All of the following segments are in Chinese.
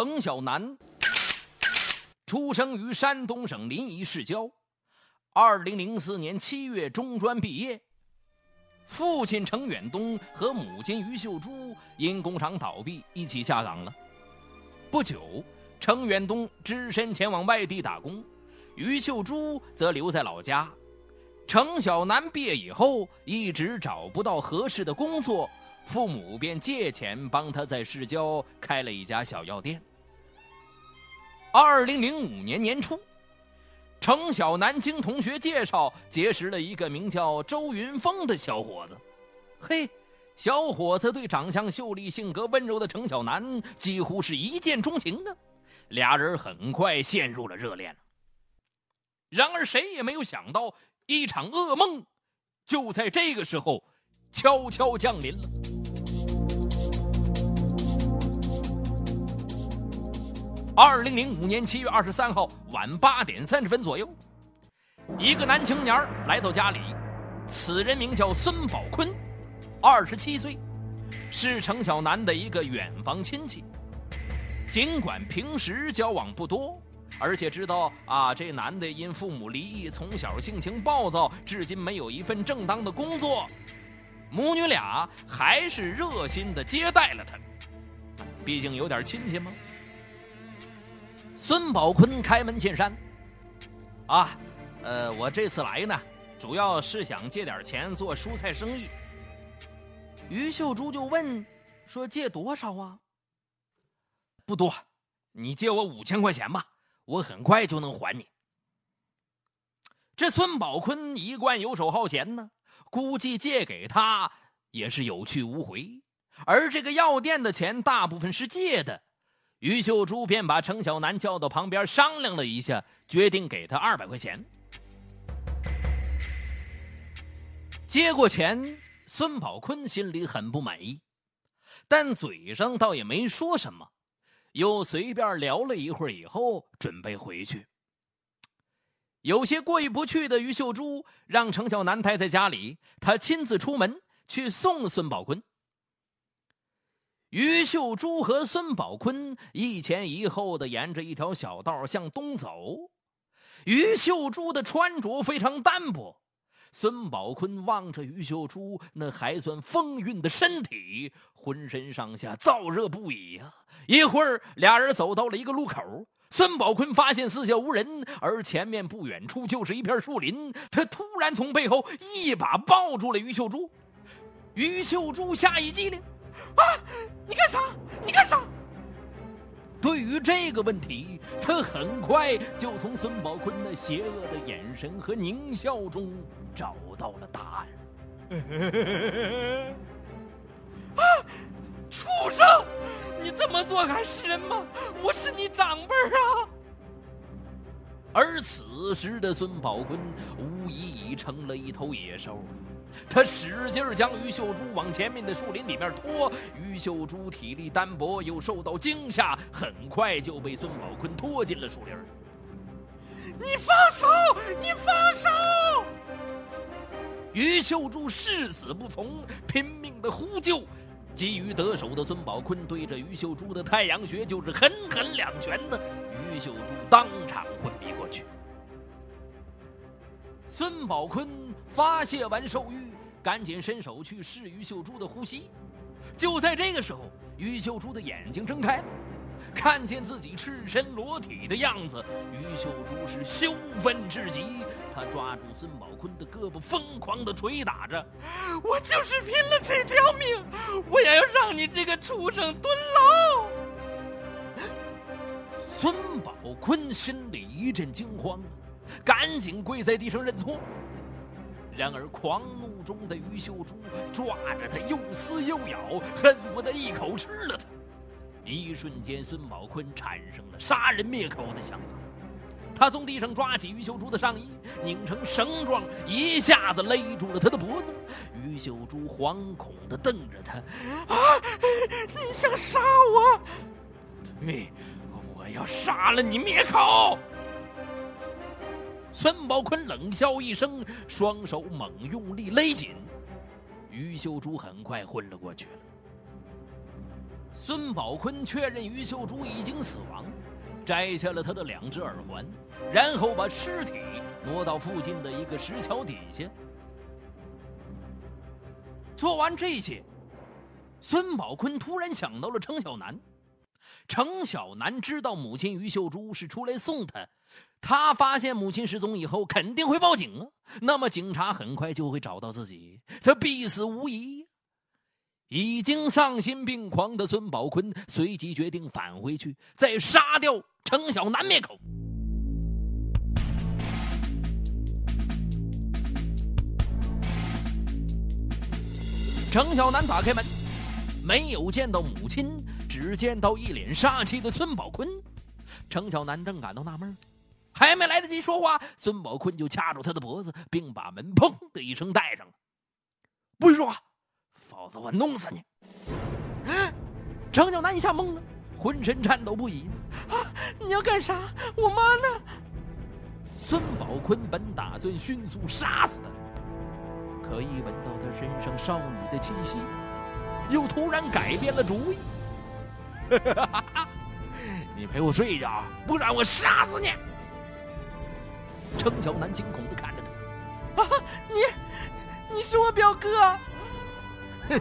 程小南出生于山东省临沂市郊，二零零四年七月中专毕业。父亲程远东和母亲于秀珠因工厂倒闭一起下岗了。不久，程远东只身前往外地打工，于秀珠则留在老家。程小南毕业以后一直找不到合适的工作。父母便借钱帮他在市郊开了一家小药店。二零零五年年初，程小南经同学介绍结识了一个名叫周云峰的小伙子。嘿，小伙子对长相秀丽、性格温柔的程小南几乎是一见钟情啊！俩人很快陷入了热恋。然而，谁也没有想到，一场噩梦就在这个时候悄悄降临了。二零零五年七月二十三号晚八点三十分左右，一个男青年来到家里，此人名叫孙宝坤，二十七岁，是程小南的一个远房亲戚。尽管平时交往不多，而且知道啊，这男的因父母离异，从小性情暴躁，至今没有一份正当的工作，母女俩还是热心的接待了他，毕竟有点亲戚嘛。孙宝坤开门见山：“啊，呃，我这次来呢，主要是想借点钱做蔬菜生意。”于秀珠就问：“说借多少啊？”“不多，你借我五千块钱吧，我很快就能还你。”这孙宝坤一贯游手好闲呢，估计借给他也是有去无回，而这个药店的钱大部分是借的。于秀珠便把程小南叫到旁边商量了一下，决定给他二百块钱。接过钱，孙宝坤心里很不满意，但嘴上倒也没说什么，又随便聊了一会儿，以后准备回去。有些过意不去的于秀珠让程小南待在家里，他亲自出门去送孙宝坤。于秀珠和孙宝坤一前一后的沿着一条小道向东走。于秀珠的穿着非常单薄，孙宝坤望着于秀珠那还算丰韵的身体，浑身上下燥热不已呀。一会儿，俩人走到了一个路口，孙宝坤发现四下无人，而前面不远处就是一片树林。他突然从背后一把抱住了于秀珠，于秀珠吓一激灵。啊！你干啥？你干啥？对于这个问题，他很快就从孙宝坤那邪恶的眼神和狞笑中找到了答案。啊！畜生！你这么做还是人吗？我是你长辈啊！而此时的孙宝坤无疑已成了一头野兽。他使劲将于秀珠往前面的树林里面拖，于秀珠体力单薄，又受到惊吓，很快就被孙宝坤拖进了树林。你放手！你放手！于秀珠誓死不从，拼命的呼救。急于得手的孙宝坤对着于秀珠的太阳穴就是狠狠两拳呢，于秀珠当场昏迷过去。孙宝坤发泄完兽欲，赶紧伸手去试于秀珠的呼吸。就在这个时候，于秀珠的眼睛睁开了，看见自己赤身裸体的样子，于秀珠是羞愤至极。他抓住孙宝坤的胳膊，疯狂地捶打着：“我就是拼了这条命，我也要让你这个畜生蹲牢！”孙宝坤心里一阵惊慌。赶紧跪在地上认错。然而狂怒中的于秀珠抓着他又撕又咬，恨不得一口吃了他。一瞬间，孙宝坤产生了杀人灭口的想法。他从地上抓起于秀珠的上衣，拧成绳状，一下子勒住了他的脖子。于秀珠惶恐地瞪着他：“啊，你想杀我？对，我要杀了你灭口！”孙宝坤冷笑一声，双手猛用力勒紧，于秀珠很快昏了过去了。孙宝坤确认于秀珠已经死亡，摘下了他的两只耳环，然后把尸体挪到附近的一个石桥底下。做完这些，孙宝坤突然想到了程小南。程小南知道母亲于秀珠是出来送他，他发现母亲失踪以后肯定会报警啊。那么警察很快就会找到自己，他必死无疑。已经丧心病狂的孙宝坤随即决定返回去，再杀掉程小南灭口。程小南打开门，没有见到母亲，只见到一脸杀气的孙宝坤。程小南正感到纳闷，还没来得及说话，孙宝坤就掐住他的脖子，并把门砰的一声带上了。不许说话！否则我弄死你！程小南一下懵了，浑身颤抖不已。啊！你要干啥？我妈呢？孙宝坤本打算迅速杀死他，可一闻到他身上少女的气息，又突然改变了主意。你陪我睡一觉，不然我杀死你！程小南惊恐的看着他。啊！你，你是我表哥。哼，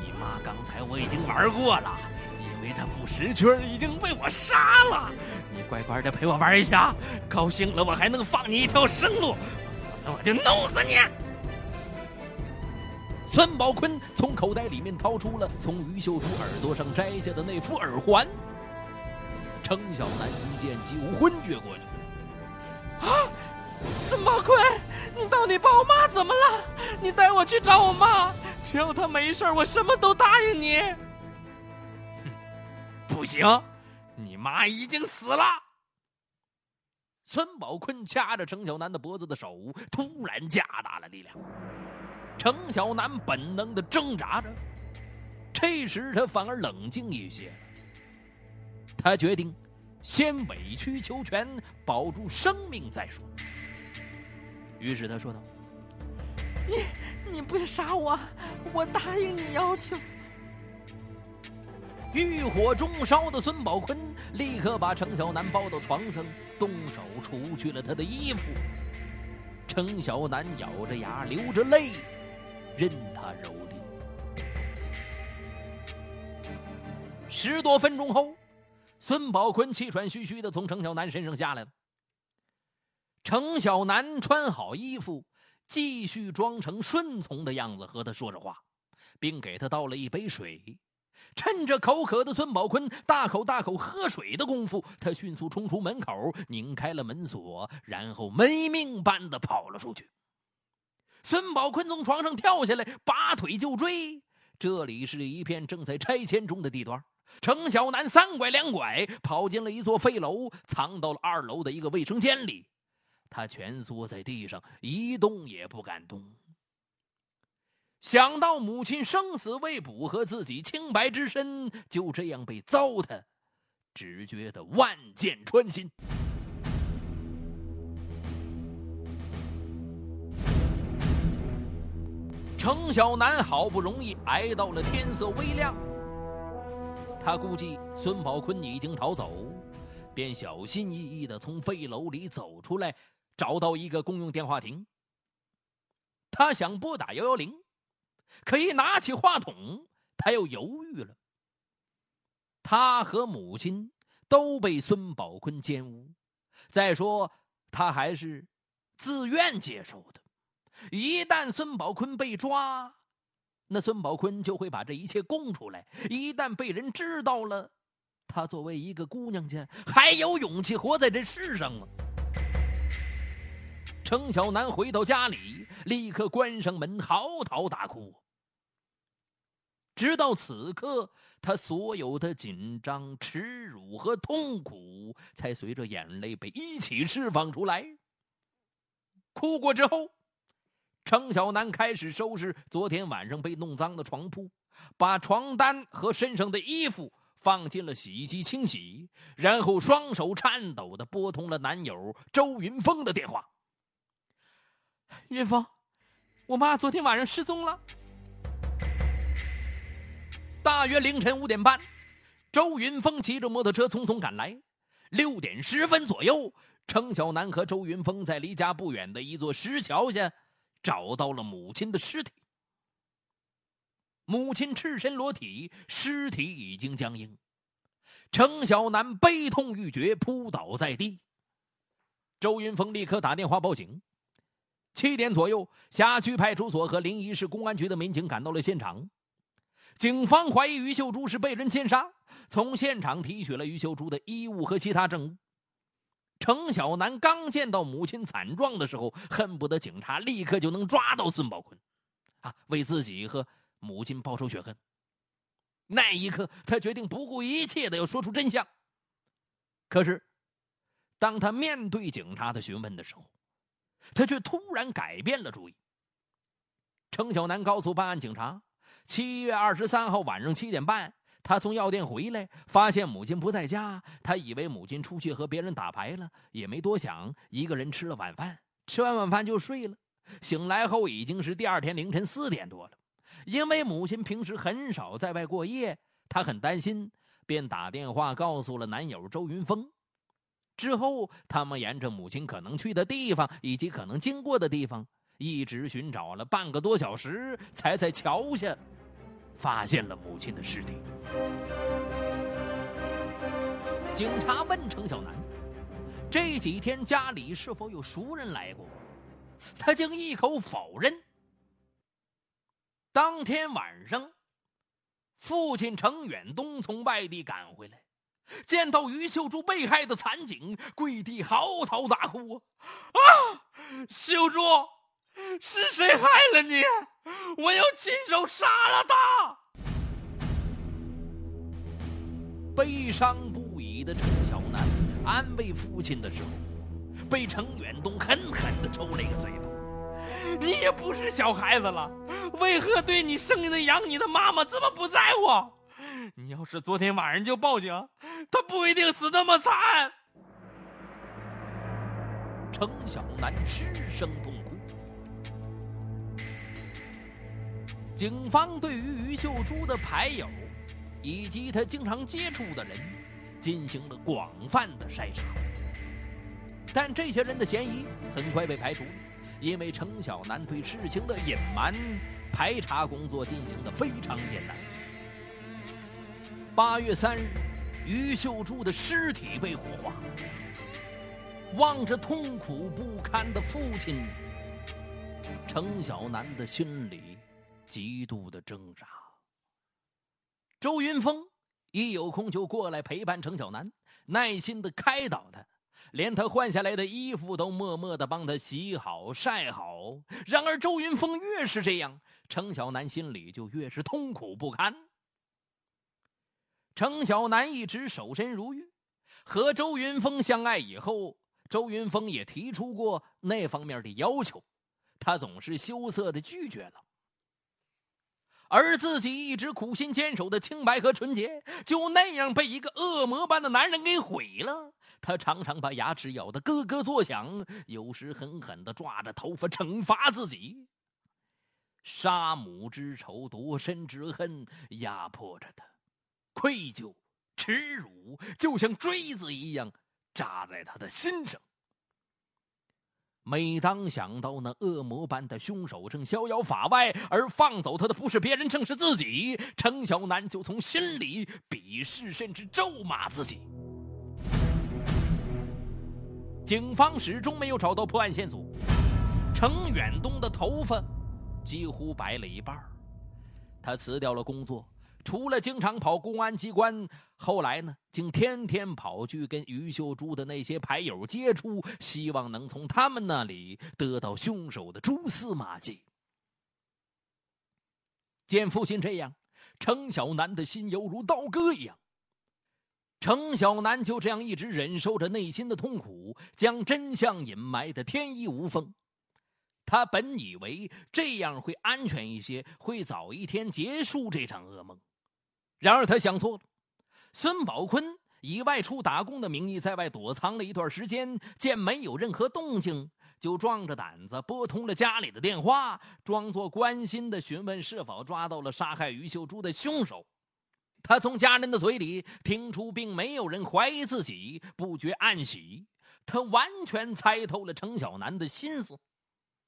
你妈刚才我已经玩过了，因为她不识趣已经被我杀了。你乖乖的陪我玩一下，高兴了我还能放你一条生路，否则我就弄死你。孙宝坤从口袋里面掏出了从于秀珠耳朵上摘下的那副耳环。程小南一见几乎昏厥过去。啊，孙宝坤，你到底把我妈怎么了？你带我去找我妈。只要她没事，我什么都答应你。哼，不行，你妈已经死了。孙宝坤掐着程小南的脖子的手突然加大了力量，程小南本能的挣扎着，这时他反而冷静一些。他决定先委曲求全，保住生命再说。于是他说道：“你。”你不要杀我，我答应你要求。欲火中烧的孙宝坤立刻把程小南抱到床上，动手除去了他的衣服。程小南咬着牙，流着泪，任他蹂躏。十多分钟后，孙宝坤气喘吁吁的从程小南身上下来了。程小南穿好衣服。继续装成顺从的样子和他说着话，并给他倒了一杯水。趁着口渴的孙宝坤大口大口喝水的功夫，他迅速冲出门口，拧开了门锁，然后没命般的跑了出去。孙宝坤从床上跳下来，拔腿就追。这里是一片正在拆迁中的地段。程小南三拐两拐跑进了一座废楼，藏到了二楼的一个卫生间里。他蜷缩在地上，一动也不敢动。想到母亲生死未卜和自己清白之身就这样被糟蹋，只觉得万箭穿心。程小南好不容易挨到了天色微亮，他估计孙宝坤已经逃走，便小心翼翼的从废楼里走出来。找到一个公用电话亭，他想拨打幺幺零，可一拿起话筒，他又犹豫了。他和母亲都被孙宝坤奸污，再说他还是自愿接受的。一旦孙宝坤被抓，那孙宝坤就会把这一切供出来。一旦被人知道了，他作为一个姑娘家，还有勇气活在这世上吗？程小南回到家里，立刻关上门，嚎啕大哭。直到此刻，他所有的紧张、耻辱和痛苦，才随着眼泪被一起释放出来。哭过之后，程小南开始收拾昨天晚上被弄脏的床铺，把床单和身上的衣服放进了洗衣机清洗，然后双手颤抖的拨通了男友周云峰的电话。云峰，我妈昨天晚上失踪了。大约凌晨五点半，周云峰骑着摩托车匆匆赶来。六点十分左右，程小南和周云峰在离家不远的一座石桥下找到了母亲的尸体。母亲赤身裸体，尸体已经僵硬。程小南悲痛欲绝，扑倒在地。周云峰立刻打电话报警。七点左右，辖区派出所和临沂市公安局的民警赶到了现场。警方怀疑于秀珠是被人奸杀，从现场提取了于秀珠的衣物和其他证物。程小南刚见到母亲惨状的时候，恨不得警察立刻就能抓到孙宝坤，啊，为自己和母亲报仇雪恨。那一刻，他决定不顾一切的要说出真相。可是，当他面对警察的询问的时候，他却突然改变了主意。程小南告诉办案警察。七月二十三号晚上七点半，他从药店回来，发现母亲不在家。他以为母亲出去和别人打牌了，也没多想，一个人吃了晚饭。吃完晚饭就睡了。醒来后已经是第二天凌晨四点多了。因为母亲平时很少在外过夜，他很担心，便打电话告诉了男友周云峰。之后，他们沿着母亲可能去的地方以及可能经过的地方，一直寻找了半个多小时，才在桥下。发现了母亲的尸体。警察问程小南：“这几天家里是否有熟人来过？”他竟一口否认。当天晚上，父亲程远东从外地赶回来，见到于秀珠被害的惨景，跪地嚎啕大哭：“啊，秀珠！”是谁害了你？我要亲手杀了他！悲伤不已的程小南安慰父亲的时候，被程远东狠狠的抽了一个嘴巴。你也不是小孩子了，为何对你生的养你的妈妈这么不在乎？你要是昨天晚上就报警，他不一定死那么惨。程小南失声痛哭。警方对于于秀珠的牌友，以及他经常接触的人，进行了广泛的筛查。但这些人的嫌疑很快被排除，因为程小南对事情的隐瞒，排查工作进行的非常艰难。八月三日，于秀珠的尸体被火化。望着痛苦不堪的父亲，程小南的心里。极度的挣扎。周云峰一有空就过来陪伴程小南，耐心的开导他，连他换下来的衣服都默默的帮他洗好晒好。然而周云峰越是这样，程小南心里就越是痛苦不堪。程小南一直守身如玉，和周云峰相爱以后，周云峰也提出过那方面的要求，他总是羞涩的拒绝了。而自己一直苦心坚守的清白和纯洁，就那样被一个恶魔般的男人给毁了。他常常把牙齿咬得咯咯作响，有时狠狠地抓着头发惩罚自己。杀母之仇、夺身之恨压迫着他，愧疚、耻辱就像锥子一样扎在他的心上。每当想到那恶魔般的凶手正逍遥法外，而放走他的不是别人，正是自己，程小南就从心里鄙视，甚至咒骂自己。警方始终没有找到破案线索，程远东的头发几乎白了一半，他辞掉了工作。除了经常跑公安机关，后来呢，竟天天跑去跟于秀珠的那些牌友接触，希望能从他们那里得到凶手的蛛丝马迹。见父亲这样，程小南的心犹如刀割一样。程小南就这样一直忍受着内心的痛苦，将真相隐埋的天衣无缝。他本以为这样会安全一些，会早一天结束这场噩梦。然而他想错了，孙宝坤以外出打工的名义在外躲藏了一段时间，见没有任何动静，就壮着胆子拨通了家里的电话，装作关心的询问是否抓到了杀害于秀珠的凶手。他从家人的嘴里听出，并没有人怀疑自己，不觉暗喜。他完全猜透了程小南的心思，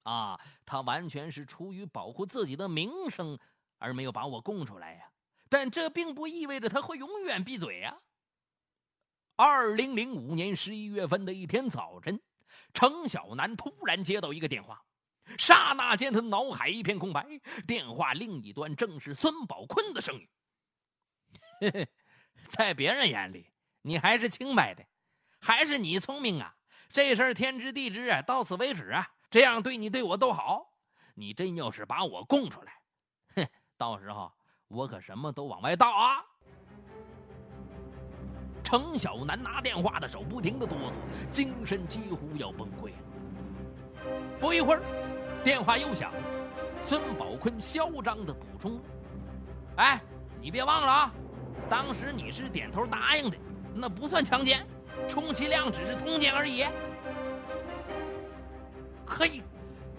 啊，他完全是出于保护自己的名声而没有把我供出来呀。但这并不意味着他会永远闭嘴呀。二零零五年十一月份的一天早晨，程小南突然接到一个电话，刹那间他脑海一片空白。电话另一端正是孙宝坤的声音。嘿嘿，在别人眼里，你还是清白的，还是你聪明啊！这事儿天知地知啊，到此为止啊！这样对你对我都好。你真要是把我供出来，哼，到时候我可什么都往外倒啊！程小南拿电话的手不停的哆嗦，精神几乎要崩溃了。不一会儿，电话又响了，孙宝坤嚣张的补充：“哎，你别忘了啊！”当时你是点头答应的，那不算强奸，充其量只是通奸而已。可以，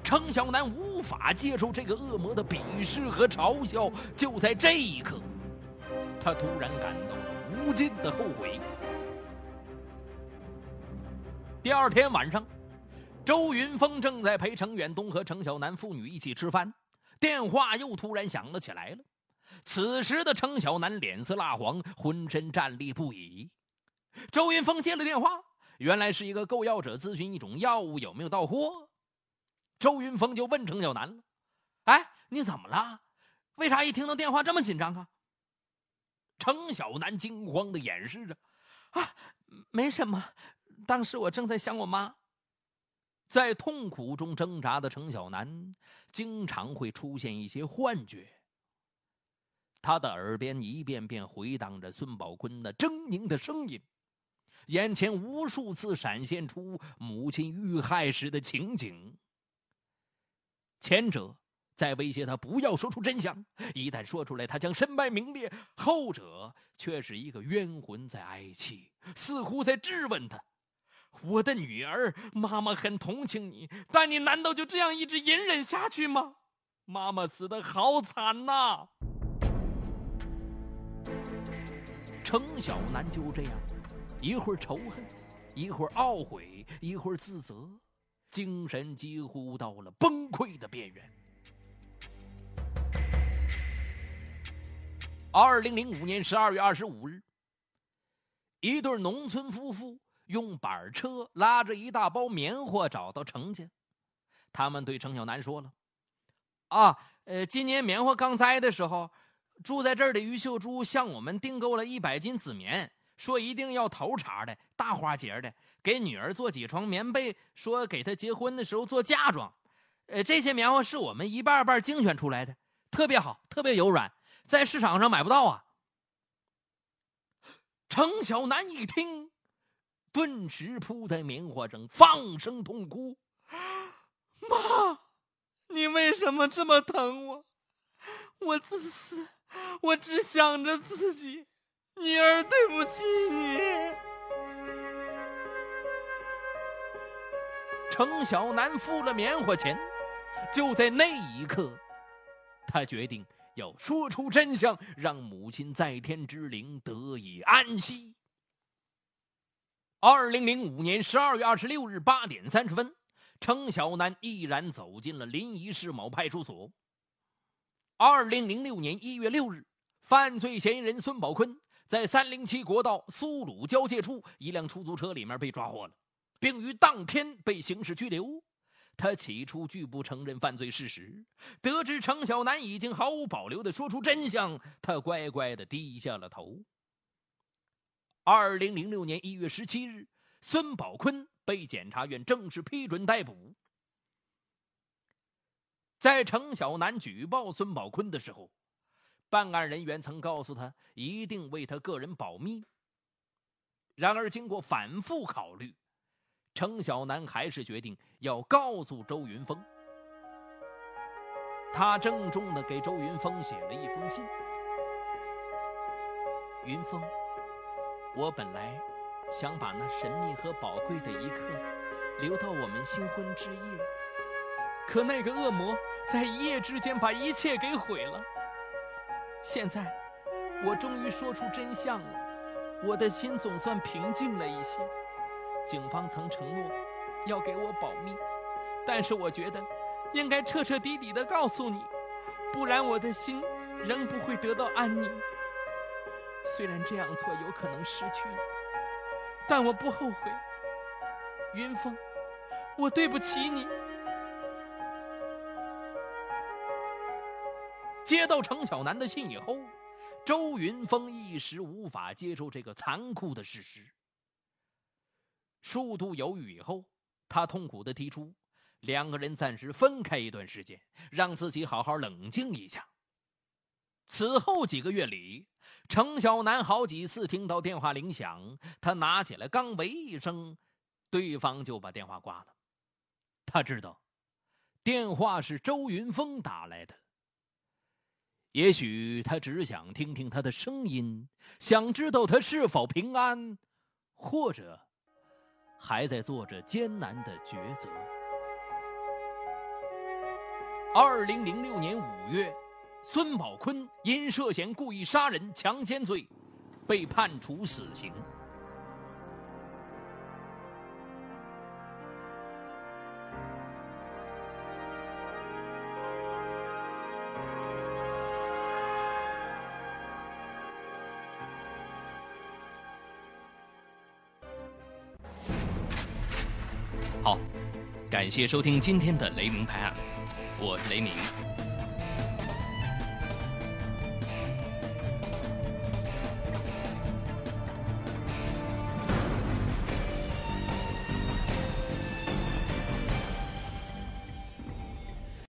程小南无法接受这个恶魔的鄙视和嘲笑。就在这一刻，他突然感到了无尽的后悔。第二天晚上，周云峰正在陪程远东和程小南父女一起吃饭，电话又突然响了起来了。此时的程小南脸色蜡黄，浑身战栗不已。周云峰接了电话，原来是一个购药者咨询一种药物有没有到货。周云峰就问程小南了：“哎，你怎么了？为啥一听到电话这么紧张啊？”程小南惊慌的掩饰着：“啊，没什么，当时我正在想我妈。”在痛苦中挣扎的程小南，经常会出现一些幻觉。他的耳边一遍遍回荡着孙宝坤那狰狞的声音，眼前无数次闪现出母亲遇害时的情景。前者在威胁他不要说出真相，一旦说出来，他将身败名裂；后者却是一个冤魂在哀泣，似乎在质问他：“我的女儿，妈妈很同情你，但你难道就这样一直隐忍下去吗？妈妈死的好惨呐！”程小南就这样，一会儿仇恨，一会儿懊悔，一会儿自责，精神几乎到了崩溃的边缘。二零零五年十二月二十五日，一对农村夫妇用板车拉着一大包棉花找到程家，他们对程小南说了：“啊，呃，今年棉花刚栽的时候。”住在这儿的于秀珠向我们订购了一百斤紫棉，说一定要头茬的大花节的，给女儿做几床棉被，说给她结婚的时候做嫁妆。呃，这些棉花是我们一瓣瓣精选出来的，特别好，特别柔软，在市场上买不到啊。程小南一听，顿时扑在棉花上放声痛哭：“妈，你为什么这么疼我？我自私。”我只想着自己，女儿对不起你。程小南付了棉花钱，就在那一刻，他决定要说出真相，让母亲在天之灵得以安息。二零零五年十二月二十六日八点三十分，程小南毅然走进了临沂市某派出所。二零零六年一月六日，犯罪嫌疑人孙宝坤在三零七国道苏鲁交界处一辆出租车里面被抓获了，并于当天被刑事拘留。他起初拒不承认犯罪事实，得知程小南已经毫无保留的说出真相，他乖乖的低下了头。二零零六年一月十七日，孙宝坤被检察院正式批准逮捕。在程小南举报孙宝坤的时候，办案人员曾告诉他一定为他个人保密。然而，经过反复考虑，程小南还是决定要告诉周云峰。他郑重的给周云峰写了一封信：“云峰，我本来想把那神秘和宝贵的一刻留到我们新婚之夜。”可那个恶魔在一夜之间把一切给毁了。现在，我终于说出真相了，我的心总算平静了一些。警方曾承诺要给我保密，但是我觉得应该彻彻底底的告诉你，不然我的心仍不会得到安宁。虽然这样做有可能失去你，但我不后悔。云峰，我对不起你。接到程小南的信以后，周云峰一时无法接受这个残酷的事实。数度犹豫以后，他痛苦的提出，两个人暂时分开一段时间，让自己好好冷静一下。此后几个月里，程小南好几次听到电话铃响，他拿起来刚喂一声，对方就把电话挂了。他知道，电话是周云峰打来的。也许他只想听听他的声音，想知道他是否平安，或者还在做着艰难的抉择。二零零六年五月，孙宝坤因涉嫌故意杀人、强奸罪，被判处死刑。感谢收听今天的《雷鸣拍案》，我是雷鸣。